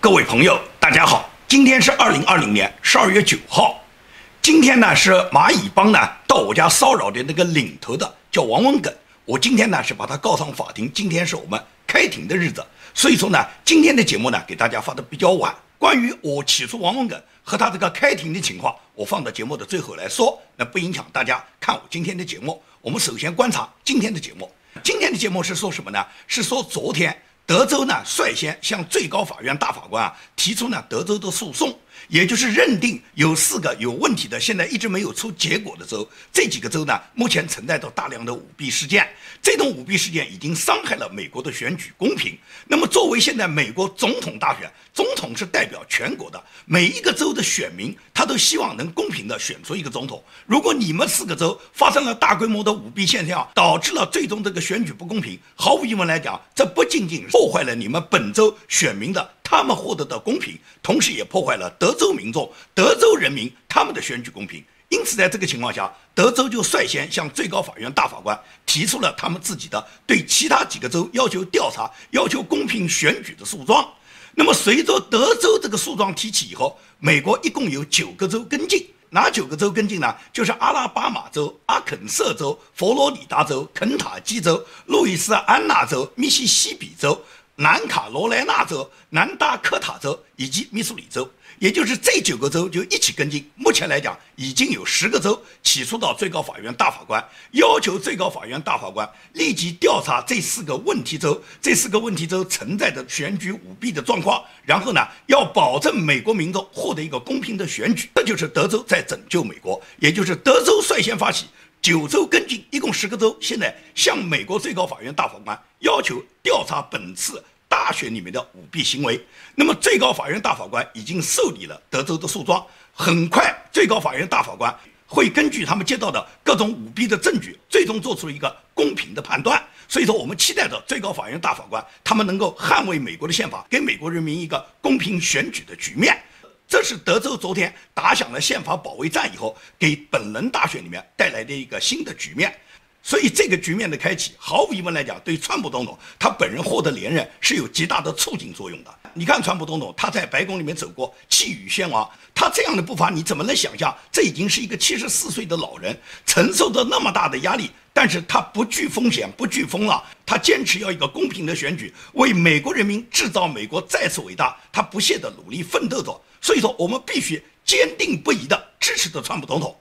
各位朋友，大家好，今天是二零二零年十二月九号。今天呢是蚂蚁帮呢到我家骚扰的那个领头的叫王文耿，我今天呢是把他告上法庭。今天是我们开庭的日子，所以说呢今天的节目呢给大家发的比较晚。关于我起诉王文耿和他这个开庭的情况，我放到节目的最后来说，那不影响大家看我今天的节目。我们首先观察今天的节目，今天的节目是说什么呢？是说昨天。德州呢率先向最高法院大法官啊提出呢德州的诉讼。也就是认定有四个有问题的，现在一直没有出结果的州，这几个州呢，目前存在着大量的舞弊事件。这种舞弊事件已经伤害了美国的选举公平。那么，作为现在美国总统大选，总统是代表全国的，每一个州的选民他都希望能公平的选出一个总统。如果你们四个州发生了大规模的舞弊现象，导致了最终这个选举不公平，毫无疑问来讲，这不仅仅破坏了你们本州选民的。他们获得的公平，同时也破坏了德州民众、德州人民他们的选举公平。因此，在这个情况下，德州就率先向最高法院大法官提出了他们自己的对其他几个州要求调查、要求公平选举的诉状。那么，随着德州这个诉状提起以后，美国一共有九个州跟进。哪九个州跟进呢？就是阿拉巴马州、阿肯色州、佛罗里达州、肯塔基州、路易斯安那州、密西西比州。南卡罗来纳州、南达科塔州以及密苏里州，也就是这九个州就一起跟进。目前来讲，已经有十个州起诉到最高法院大法官，要求最高法院大法官立即调查这四个问题州、这四个问题州存在的选举舞弊的状况，然后呢，要保证美国民众获得一个公平的选举。这就是德州在拯救美国，也就是德州率先发起。九州跟进，一共十个州，现在向美国最高法院大法官要求调查本次大选里面的舞弊行为。那么，最高法院大法官已经受理了德州的诉状，很快，最高法院大法官会根据他们接到的各种舞弊的证据，最终做出一个公平的判断。所以说，我们期待着最高法院大法官他们能够捍卫美国的宪法，给美国人民一个公平选举的局面。这是德州昨天打响了宪法保卫战以后，给本轮大选里面带来的一个新的局面。所以这个局面的开启，毫无疑问来讲，对川普总统他本人获得连任是有极大的促进作用的。你看，川普总统他在白宫里面走过，气宇轩昂，他这样的步伐，你怎么能想象？这已经是一个七十四岁的老人，承受着那么大的压力，但是他不惧风险，不惧风浪，他坚持要一个公平的选举，为美国人民制造美国再次伟大，他不懈的努力奋斗着。所以说，我们必须坚定不移的支持着川普总统。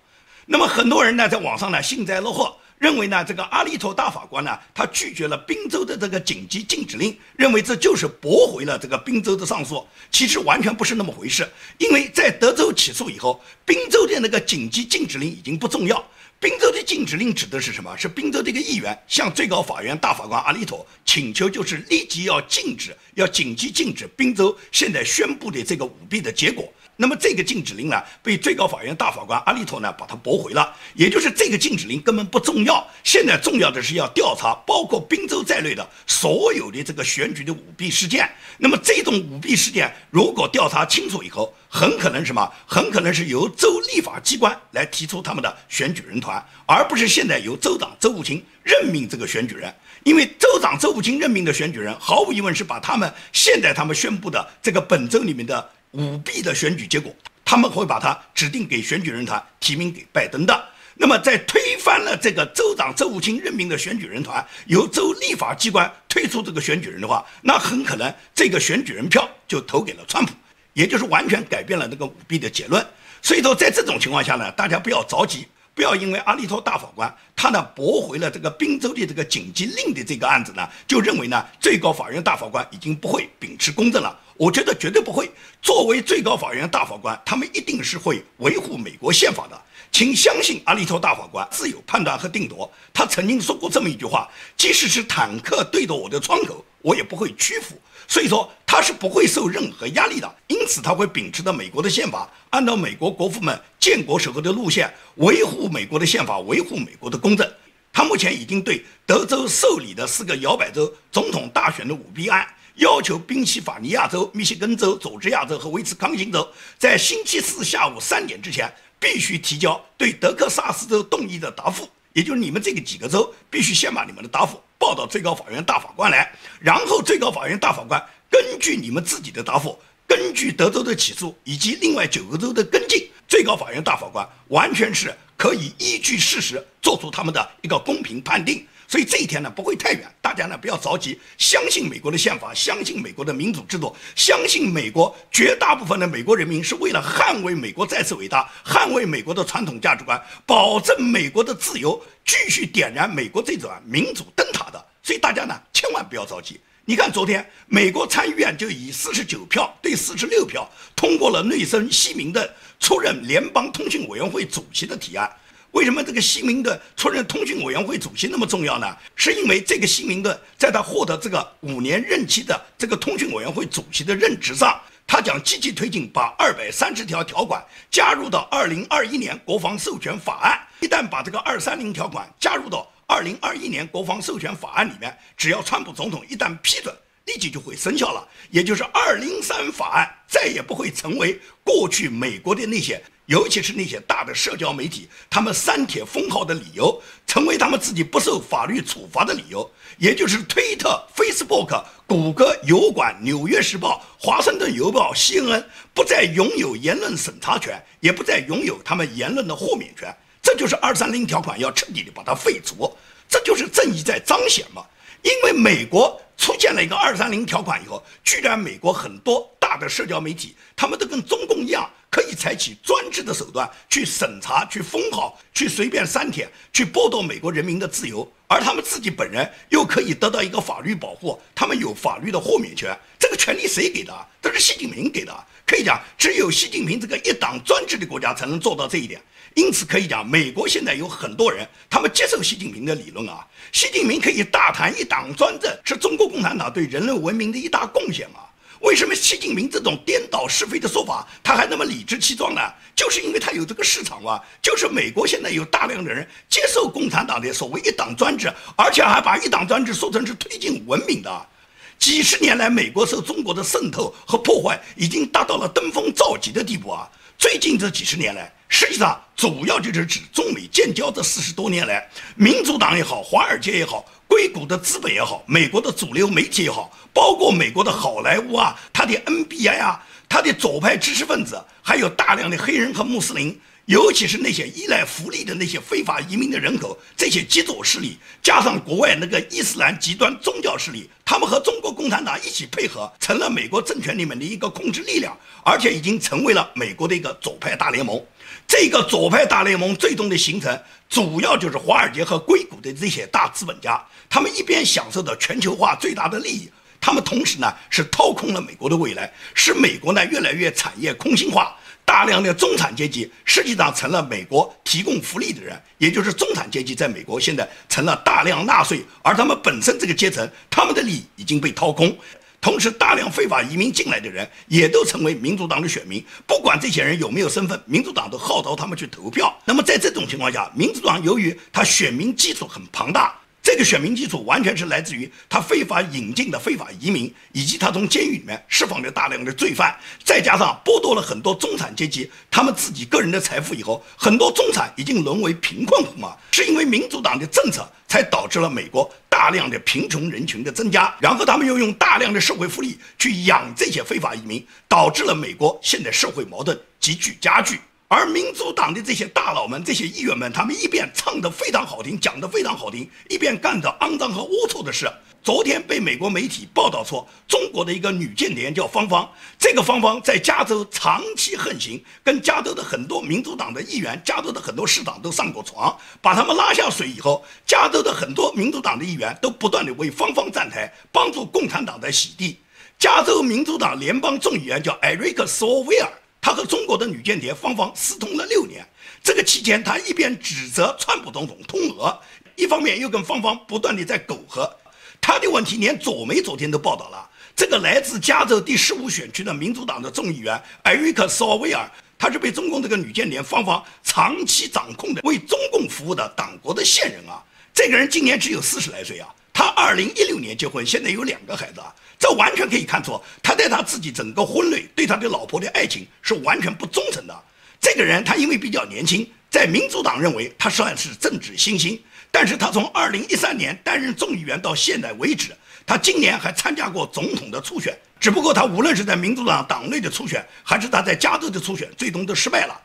那么，很多人呢，在网上呢幸灾乐祸，认为呢，这个阿利托大法官呢，他拒绝了宾州的这个紧急禁止令，认为这就是驳回了这个宾州的上诉。其实完全不是那么回事，因为在德州起诉以后，宾州的那个紧急禁止令已经不重要。宾州的禁止令指的是什么？是宾州的一个议员向最高法院大法官阿利托请求，就是立即要禁止，要紧急禁止宾州现在宣布的这个舞弊的结果。那么这个禁止令呢，被最高法院大法官阿利托呢把它驳回了。也就是这个禁止令根本不重要，现在重要的是要调查包括宾州在内的所有的这个选举的舞弊事件。那么这种舞弊事件如果调查清楚以后，很可能什么？很可能是由州立法机关来提出他们的选举人团，而不是现在由州长周务清任命这个选举人。因为州长周务清任命的选举人，毫无疑问是把他们现在他们宣布的这个本州里面的。舞弊的选举结果，他们会把它指定给选举人团提名给拜登的。那么，在推翻了这个州长周务清任命的选举人团，由州立法机关推出这个选举人的话，那很可能这个选举人票就投给了川普，也就是完全改变了这个舞弊的结论。所以说，在这种情况下呢，大家不要着急。不要因为阿利托大法官他呢驳回了这个宾州的这个紧急令的这个案子呢，就认为呢最高法院大法官已经不会秉持公正了。我觉得绝对不会。作为最高法院大法官，他们一定是会维护美国宪法的。请相信阿利托大法官自有判断和定夺。他曾经说过这么一句话：即使是坦克对着我的窗口，我也不会屈服。所以说他是不会受任何压力的，因此他会秉持着美国的宪法，按照美国国父们建国时候的路线，维护美国的宪法，维护美国的公正。他目前已经对德州受理的四个摇摆州总统大选的舞弊案，要求宾夕法尼亚州、密歇根州、佐治亚州和威斯康星州在星期四下午三点之前必须提交对德克萨斯州动议的答复。也就是你们这个几个州必须先把你们的答复报到最高法院大法官来，然后最高法院大法官根据你们自己的答复根据德州的起诉以及另外九个州的跟进，最高法院大法官完全是可以依据事实做出他们的一个公平判定。所以这一天呢不会太远，大家呢不要着急，相信美国的宪法，相信美国的民主制度，相信美国绝大部分的美国人民是为了捍卫美国再次伟大，捍卫美国的传统价值观，保证美国的自由，继续点燃美国这盏民主灯塔的。所以大家呢千万不要着急。你看昨天美国参议院就以四十九票对四十六票通过了内森·西明的出任联邦通讯委员会主席的提案。为什么这个西明的出任通讯委员会主席那么重要呢？是因为这个西明的在他获得这个五年任期的这个通讯委员会主席的任职上，他将积极推进把二百三十条条款加入到二零二一年国防授权法案。一旦把这个二三零条款加入到二零二一年国防授权法案里面，只要川普总统一旦批准。立即就会生效了，也就是二零三法案再也不会成为过去美国的那些，尤其是那些大的社交媒体，他们删帖封号的理由，成为他们自己不受法律处罚的理由。也就是推特、Facebook、谷歌、油管、纽约时报、华盛顿邮报、CNN 不再拥有言论审查权，也不再拥有他们言论的豁免权。这就是二三零条款要彻底的把它废除，这就是正义在彰显嘛。因为美国。出现了一个二三零条款以后，居然美国很多大的社交媒体，他们都跟中共一样，可以采取专制的手段去审查、去封号、去随便删帖、去剥夺美国人民的自由，而他们自己本人又可以得到一个法律保护，他们有法律的豁免权。这个权利谁给的？这是习近平给的。可以讲，只有习近平这个一党专制的国家才能做到这一点。因此可以讲，美国现在有很多人，他们接受习近平的理论啊。习近平可以大谈一党专政是中国共产党对人类文明的一大贡献啊？为什么习近平这种颠倒是非的说法他还那么理直气壮呢？就是因为他有这个市场嘛。就是美国现在有大量的人接受共产党的所谓一党专制，而且还把一党专制说成是推进文明的。几十年来，美国受中国的渗透和破坏已经达到了登峰造极的地步啊！最近这几十年来，实际上主要就是指中美建交这四十多年来，民主党也好，华尔街也好，硅谷的资本也好，美国的主流媒体也好，包括美国的好莱坞啊，他的 NBA 啊，他的左派知识分子，还有大量的黑人和穆斯林。尤其是那些依赖福利的那些非法移民的人口，这些极左势力，加上国外那个伊斯兰极端宗教势力，他们和中国共产党一起配合，成了美国政权里面的一个控制力量，而且已经成为了美国的一个左派大联盟。这个左派大联盟最终的形成，主要就是华尔街和硅谷的这些大资本家，他们一边享受着全球化最大的利益，他们同时呢是掏空了美国的未来，使美国呢越来越产业空心化。大量的中产阶级实际上成了美国提供福利的人，也就是中产阶级在美国现在成了大量纳税，而他们本身这个阶层，他们的利益已经被掏空。同时，大量非法移民进来的人也都成为民主党的选民，不管这些人有没有身份，民主党都号召他们去投票。那么在这种情况下，民主党由于他选民基础很庞大。这个选民基础完全是来自于他非法引进的非法移民，以及他从监狱里面释放了大量的罪犯，再加上剥夺了很多中产阶级他们自己个人的财富以后，很多中产已经沦为贫困户嘛。是因为民主党的政策才导致了美国大量的贫穷人群的增加，然后他们又用大量的社会福利去养这些非法移民，导致了美国现在社会矛盾急剧加剧。而民主党的这些大佬们、这些议员们，他们一边唱的非常好听，讲的非常好听，一边干着肮脏和龌龊的事。昨天被美国媒体报道说，中国的一个女间谍叫芳芳，这个芳芳在加州长期横行，跟加州的很多民主党的议员、加州的很多市长都上过床，把他们拉下水以后，加州的很多民主党的议员都不断的为芳芳站台，帮助共产党在洗地。加州民主党联邦众议员叫艾瑞克·索威尔。他和中国的女间谍芳芳私通了六年，这个期间，他一边指责川普总统通俄，一方面又跟芳芳不断的在苟合。他的问题连左媒昨天都报道了，这个来自加州第十五选区的民主党的众议员艾瑞克·索威尔，他是被中共这个女间谍芳芳长期掌控的，为中共服务的党国的线人啊。这个人今年只有四十来岁啊，他二零一六年结婚，现在有两个孩子啊。这完全可以看出，他对他自己整个婚内对他的老婆的爱情是完全不忠诚的。这个人他因为比较年轻，在民主党认为他算是政治新星，但是他从二零一三年担任众议员到现在为止，他今年还参加过总统的初选，只不过他无论是在民主党党内的初选，还是他在加州的初选，最终都失败了。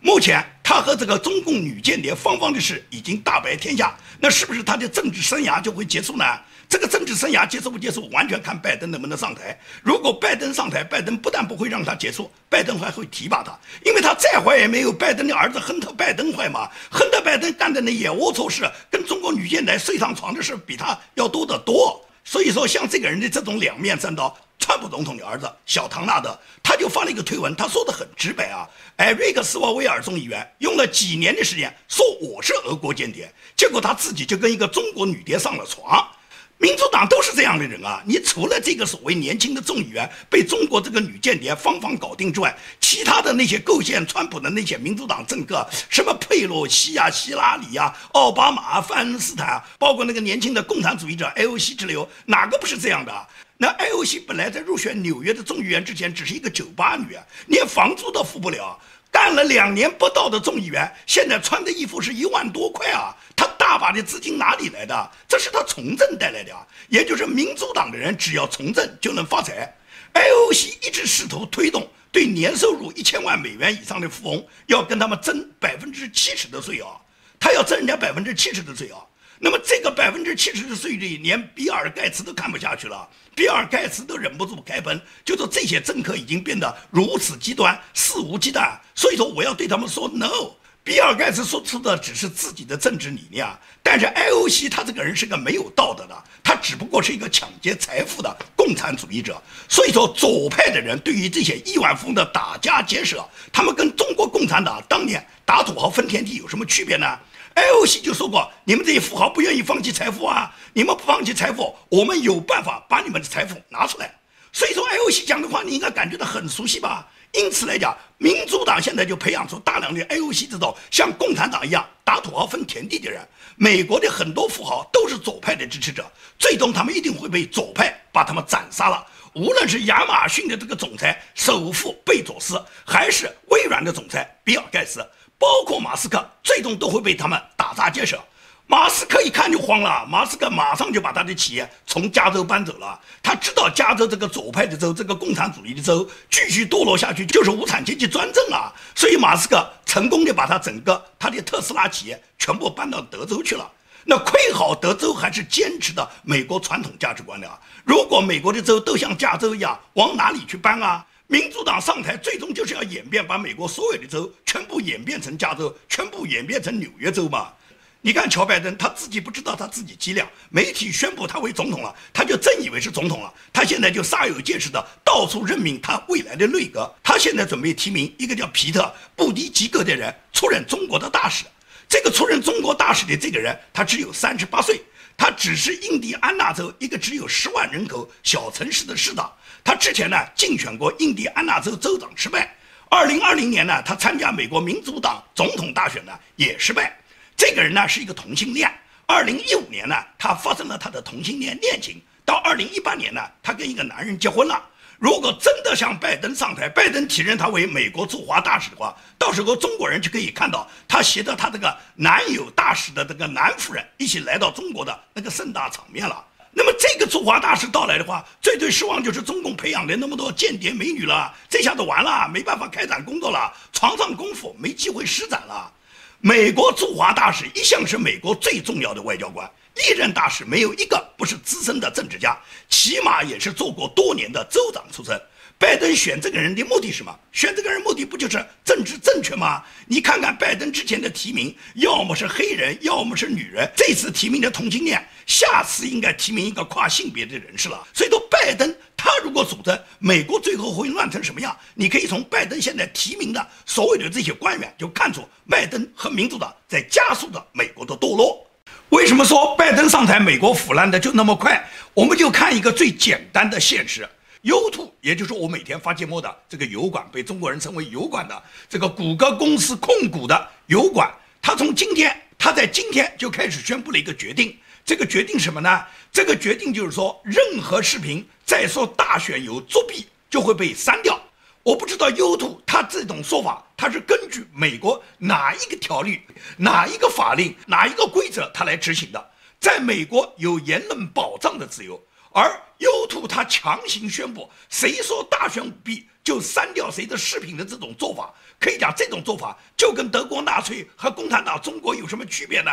目前他和这个中共女间谍芳芳的事已经大白天下，那是不是他的政治生涯就会结束呢？这个政治生涯结束不结束，完全看拜登能不能上台。如果拜登上台，拜登不但不会让他结束，拜登还会提拔他，因为他再坏也没有拜登的儿子亨特·拜登坏嘛。亨特·拜登干的那些龌龊事，跟中国女间谍睡上床的事，比他要多得多。所以说，像这个人的这种两面三刀，川普总统的儿子小唐纳德，他就发了一个推文，他说的很直白啊。艾瑞克斯沃威尔众议员用了几年的时间说我是俄国间谍，结果他自己就跟一个中国女谍上了床。民主党都是这样的人啊！你除了这个所谓年轻的众议员被中国这个女间谍芳芳搞定之外，其他的那些构陷川普的那些民主党政客，什么佩洛西啊、希拉里啊、奥巴马、范恩斯坦啊，包括那个年轻的共产主义者艾欧西之流，哪个不是这样的？那艾欧西本来在入选纽约的众议员之前，只是一个酒吧女，连房租都付不了。干了两年不到的众议员，现在穿的衣服是一万多块啊！大把的资金哪里来的？这是他从政带来的啊！也就是民主党的人只要从政就能发财。IOC 一直试图推动对年收入一千万美元以上的富翁要跟他们征百分之七十的税啊！他要征人家百分之七十的税啊！那么这个百分之七十的税率，连比尔盖茨都看不下去了。比尔盖茨都忍不住开喷，就说这些政客已经变得如此极端，肆无忌惮。所以说我要对他们说 no。比尔盖茨说出的只是自己的政治理念，但是 IOC 他这个人是个没有道德的，他只不过是一个抢劫财富的共产主义者。所以说左派的人对于这些亿万富翁的打家劫舍，他们跟中国共产党当年打土豪分田地有什么区别呢？IOC 就说过，你们这些富豪不愿意放弃财富啊，你们不放弃财富，我们有办法把你们的财富拿出来。所以说，IOC 讲的话你应该感觉到很熟悉吧？因此来讲，民主党现在就培养出大量的 AOC 这种像共产党一样打土豪分田地的人。美国的很多富豪都是左派的支持者，最终他们一定会被左派把他们斩杀了。无论是亚马逊的这个总裁首富贝佐斯，还是微软的总裁比尔盖茨。包括马斯克，最终都会被他们打砸劫舍。马斯克一看就慌了，马斯克马上就把他的企业从加州搬走了。他知道加州这个左派的州，这个共产主义的州，继续堕落下去就是无产阶级专政啊。所以马斯克成功的把他整个他的特斯拉企业全部搬到德州去了。那亏好德州还是坚持的美国传统价值观的啊。如果美国的州都像加州一样，往哪里去搬啊？民主党上台，最终就是要演变，把美国所有的州全部演变成加州，全部演变成纽约州嘛？你看乔拜登，他自己不知道他自己伎俩，媒体宣布他为总统了，他就真以为是总统了。他现在就煞有介事的到处任命他未来的内阁。他现在准备提名一个叫皮特·布迪吉格的人出任中国的大使。这个出任中国大使的这个人，他只有三十八岁，他只是印第安纳州一个只有十万人口小城市的市长。他之前呢竞选过印第安纳州州长失败，二零二零年呢他参加美国民主党总统大选呢也失败。这个人呢是一个同性恋，二零一五年呢他发生了他的同性恋恋情，到二零一八年呢他跟一个男人结婚了。如果真的像拜登上台，拜登提任他为美国驻华大使的话，到时候中国人就可以看到他携着他这个男友大使的这个男夫人一起来到中国的那个盛大场面了。那么这个驻华大使到来的话，最最失望就是中共培养的那么多间谍美女了，这下子完了，没办法开展工作了，床上功夫没机会施展了。美国驻华大使一向是美国最重要的外交官，历任大使没有一个不是资深的政治家，起码也是做过多年的州长出身。拜登选这个人的目的是什么？选这个人目的不就是政治正确吗？你看看拜登之前的提名，要么是黑人，要么是女人。这次提名的同性恋，下次应该提名一个跨性别的人士了。所以说，拜登他如果主政，美国最后会乱成什么样？你可以从拜登现在提名的所有的这些官员就看出，拜登和民主党在加速的美国的堕落。为什么说拜登上台，美国腐烂的就那么快？我们就看一个最简单的现实。优兔，也就是我每天发节目的这个油管，被中国人称为油管的这个谷歌公司控股的油管，它从今天，它在今天就开始宣布了一个决定。这个决定什么呢？这个决定就是说，任何视频再说大选有作弊，就会被删掉。我不知道优兔它这种说法，它是根据美国哪一个条例、哪一个法令、哪一个规则它来执行的？在美国有言论保障的自由。而 YouTube 它强行宣布，谁说大选舞弊就删掉谁的视频的这种做法，可以讲这种做法就跟德国纳粹和共产党中国有什么区别呢？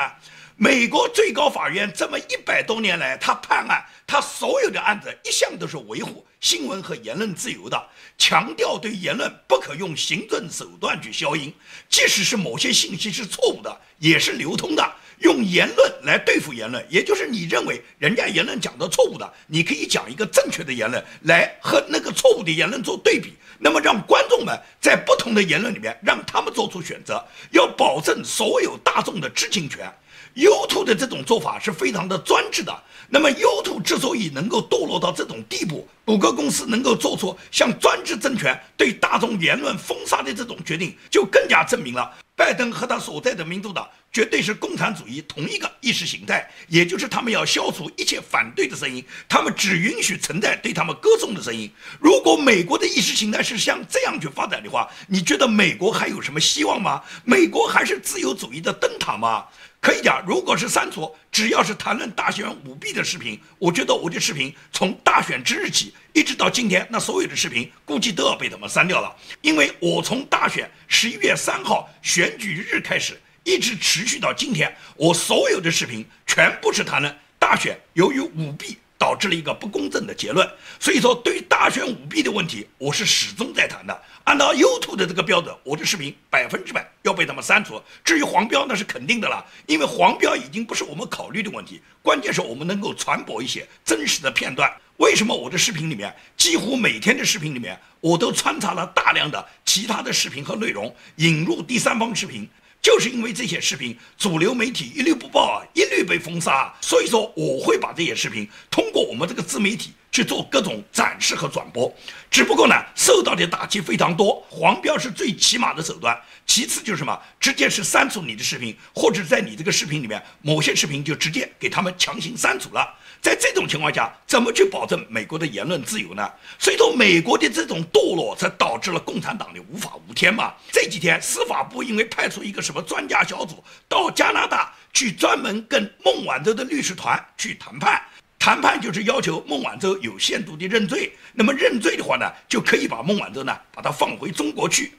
美国最高法院这么一百多年来，他判案，他所有的案子一向都是维护新闻和言论自由的，强调对言论不可用行政手段去消音，即使是某些信息是错误的，也是流通的。用言论来对付言论，也就是你认为人家言论讲的错误的，你可以讲一个正确的言论来和那个错误的言论做对比，那么让观众们在不同的言论里面让他们做出选择，要保证所有大众的知情权。YouTube 的这种做法是非常的专制的。那么，YouTube 之所以能够堕落到这种地步，谷歌公司能够做出像专制政权对大众言论封杀的这种决定，就更加证明了拜登和他所在的民主党绝对是共产主义同一个意识形态，也就是他们要消除一切反对的声音，他们只允许存在对他们歌颂的声音。如果美国的意识形态是像这样去发展的话，你觉得美国还有什么希望吗？美国还是自由主义的灯塔吗？可以讲，如果是删除，只要是谈论大选舞弊的视频，我觉得我的视频从大选之日起一直到今天，那所有的视频估计都要被他们删掉了。因为我从大选十一月三号选举日开始，一直持续到今天，我所有的视频全部是谈论大选由于舞弊。导致了一个不公正的结论，所以说对于大选舞弊的问题，我是始终在谈的。按照 YouTube 的这个标准，我的视频百分之百要被他们删除。至于黄标，那是肯定的了，因为黄标已经不是我们考虑的问题，关键是我们能够传播一些真实的片段。为什么我的视频里面几乎每天的视频里面，我都穿插了大量的其他的视频和内容，引入第三方视频？就是因为这些视频主流媒体一律不报啊，一律被封杀，所以说我会把这些视频通过我们这个自媒体去做各种展示和转播。只不过呢，受到的打击非常多，黄标是最起码的手段，其次就是什么，直接是删除你的视频，或者在你这个视频里面某些视频就直接给他们强行删除了。在这种情况下，怎么去保证美国的言论自由呢？所以说，美国的这种堕落，才导致了共产党的无法无天嘛。这几天，司法部因为派出一个什么专家小组到加拿大去，专门跟孟晚舟的律师团去谈判，谈判就是要求孟晚舟有限度的认罪。那么认罪的话呢，就可以把孟晚舟呢，把他放回中国去。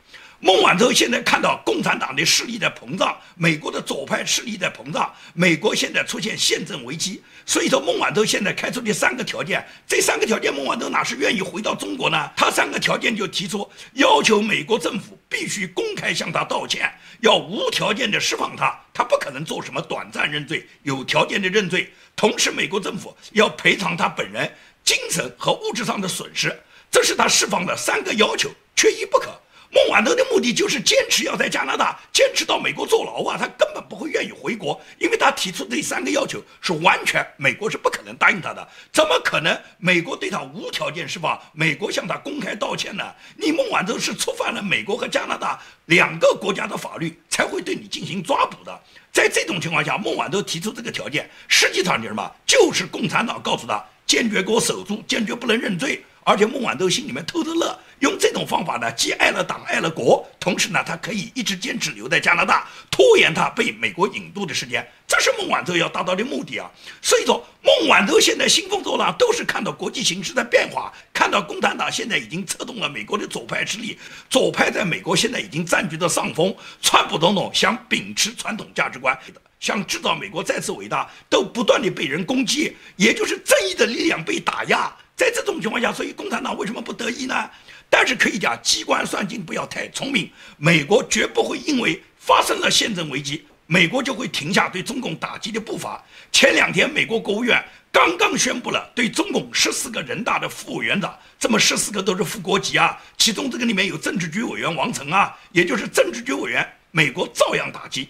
孟晚舟现在看到共产党的势力在膨胀，美国的左派势力在膨胀，美国现在出现宪政危机，所以说孟晚舟现在开出的三个条件，这三个条件孟晚舟哪是愿意回到中国呢？他三个条件就提出要求美国政府必须公开向他道歉，要无条件的释放他，他不可能做什么短暂认罪，有条件的认罪，同时美国政府要赔偿他本人精神和物质上的损失，这是他释放的三个要求，缺一不可。孟晚舟的目的就是坚持要在加拿大坚持到美国坐牢啊！他根本不会愿意回国，因为他提出这三个要求是完全美国是不可能答应他的。怎么可能美国对他无条件释放？美国向他公开道歉呢？你孟晚舟是触犯了美国和加拿大两个国家的法律，才会对你进行抓捕的。在这种情况下，孟晚舟提出这个条件，实际上是什么？就是共产党告诉他坚决给我守住，坚决不能认罪。而且孟晚舟心里面偷着乐，用这种方法呢，既爱了党爱了国，同时呢，他可以一直坚持留在加拿大，拖延他被美国引渡的时间，这是孟晚舟要达到的目的啊。所以说，孟晚舟现在兴风作浪，都是看到国际形势的变化，看到共产党现在已经策动了美国的左派势力，左派在美国现在已经占据着上风，川普总统想秉持传统价值观，想制造美国再次伟大，都不断的被人攻击，也就是正义的力量被打压。在这种情况下，所以共产党为什么不得意呢？但是可以讲，机关算尽不要太聪明。美国绝不会因为发生了宪政危机，美国就会停下对中共打击的步伐。前两天，美国国务院刚刚宣布了对中共十四个人大的副委员长，这么十四个都是副国级啊，其中这个里面有政治局委员王成啊，也就是政治局委员，美国照样打击。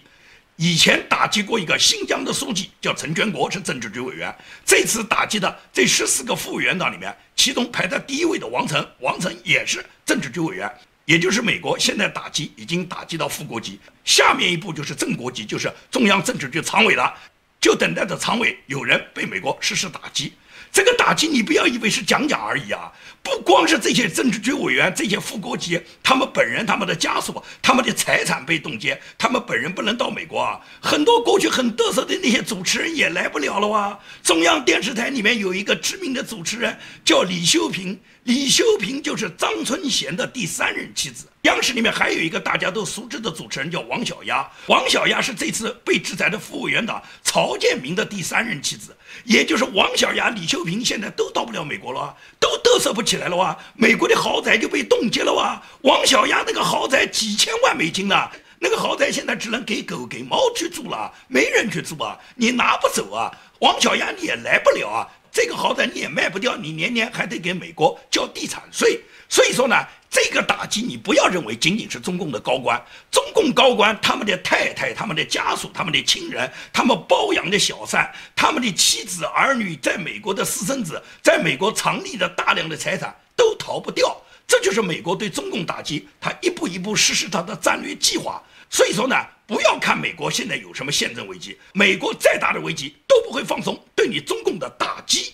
以前打击过一个新疆的书记，叫陈全国，是政治局委员。这次打击的这十四个副委员长里面，其中排在第一位的王成，王成也是政治局委员。也就是美国现在打击已经打击到副国级，下面一步就是正国级，就是中央政治局常委了，就等待着常委有人被美国实施打击。这个打击你不要以为是讲讲而已啊！不光是这些政治局委员、这些副国级，他们本人、他们的家属、他们的财产被冻结，他们本人不能到美国啊！很多过去很得瑟的那些主持人也来不了了哇！中央电视台里面有一个知名的主持人叫李修平，李修平就是张春贤的第三任妻子。央视里面还有一个大家都熟知的主持人叫王小丫，王小丫是这次被制裁的副委员长曹建明的第三任妻子，也就是王小丫、李秀萍现在都到不了美国了，都嘚瑟不起来了哇！美国的豪宅就被冻结了哇！王小丫那个豪宅几千万美金呢，那个豪宅现在只能给狗给猫去住了，没人去住啊，你拿不走啊，王小丫你也来不了啊，这个豪宅你也卖不掉，你年年还得给美国交地产税，所以说呢。这个打击你不要认为仅仅是中共的高官，中共高官他们的太太、他们的家属、他们的亲人、他们包养的小三、他们的妻子儿女，在美国的私生子，在美国藏匿的大量的财产都逃不掉。这就是美国对中共打击，他一步一步实施他的战略计划。所以说呢，不要看美国现在有什么宪政危机，美国再大的危机都不会放松对你中共的打击。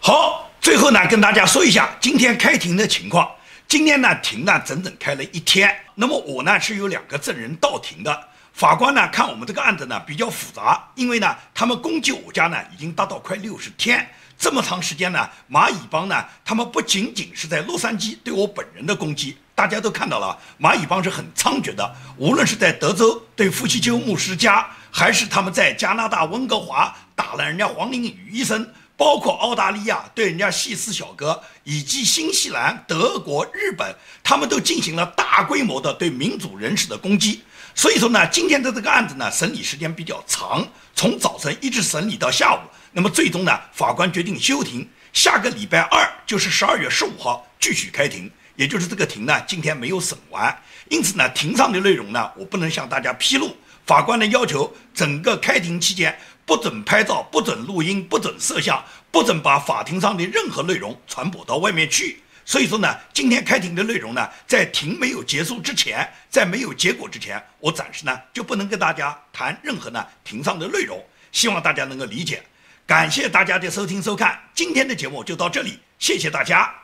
好，最后呢，跟大家说一下今天开庭的情况。今天呢，庭呢整整开了一天。那么我呢是有两个证人到庭的。法官呢看我们这个案子呢比较复杂，因为呢他们攻击我家呢已经达到快六十天，这么长时间呢，蚂蚁帮呢他们不仅仅是在洛杉矶对我本人的攻击，大家都看到了，蚂蚁帮是很猖獗的，无论是在德州对夫妻鸠牧师家，还是他们在加拿大温哥华打了人家黄玲宇医生。包括澳大利亚对人家细斯小哥，以及新西兰、德国、日本，他们都进行了大规模的对民主人士的攻击。所以说呢，今天的这个案子呢，审理时间比较长，从早晨一直审理到下午。那么最终呢，法官决定休庭，下个礼拜二就是十二月十五号继续开庭。也就是这个庭呢，今天没有审完，因此呢，庭上的内容呢，我不能向大家披露。法官的要求，整个开庭期间。不准拍照，不准录音，不准摄像，不准把法庭上的任何内容传播到外面去。所以说呢，今天开庭的内容呢，在庭没有结束之前，在没有结果之前，我暂时呢就不能跟大家谈任何呢庭上的内容。希望大家能够理解。感谢大家的收听收看，今天的节目就到这里，谢谢大家。